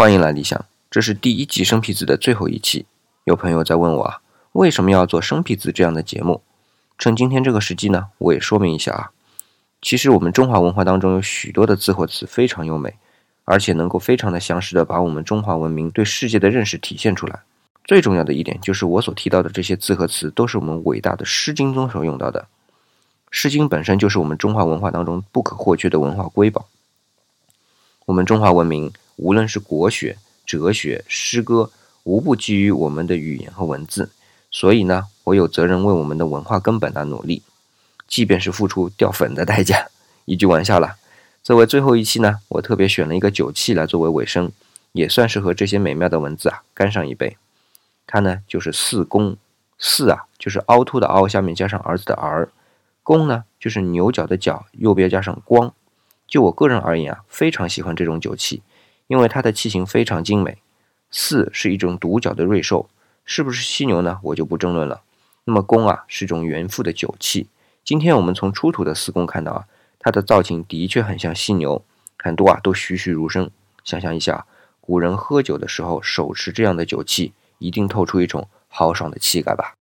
欢迎来理想，这是第一集生僻字的最后一期。有朋友在问我啊，为什么要做生僻字这样的节目？趁今天这个时机呢，我也说明一下啊。其实我们中华文化当中有许多的字或词非常优美，而且能够非常的详实的把我们中华文明对世界的认识体现出来。最重要的一点就是我所提到的这些字和词都是我们伟大的《诗经》中所用到的，《诗经》本身就是我们中华文化当中不可或缺的文化瑰宝。我们中华文明。无论是国学、哲学、诗歌，无不基于我们的语言和文字。所以呢，我有责任为我们的文化根本而努力，即便是付出掉粉的代价。一句玩笑了。作为最后一期呢，我特别选了一个酒器来作为尾声，也算是和这些美妙的文字啊干上一杯。它呢就是四宫，四啊就是凹凸的凹，下面加上儿子的儿，宫呢就是牛角的角，右边加上光。就我个人而言啊，非常喜欢这种酒器。因为它的器型非常精美，四是一种独角的瑞兽，是不是犀牛呢？我就不争论了。那么弓啊，是一种原副的酒器。今天我们从出土的四弓看到啊，它的造型的确很像犀牛，很多啊都栩栩如生。想象一下，古人喝酒的时候手持这样的酒器，一定透出一种豪爽的气概吧。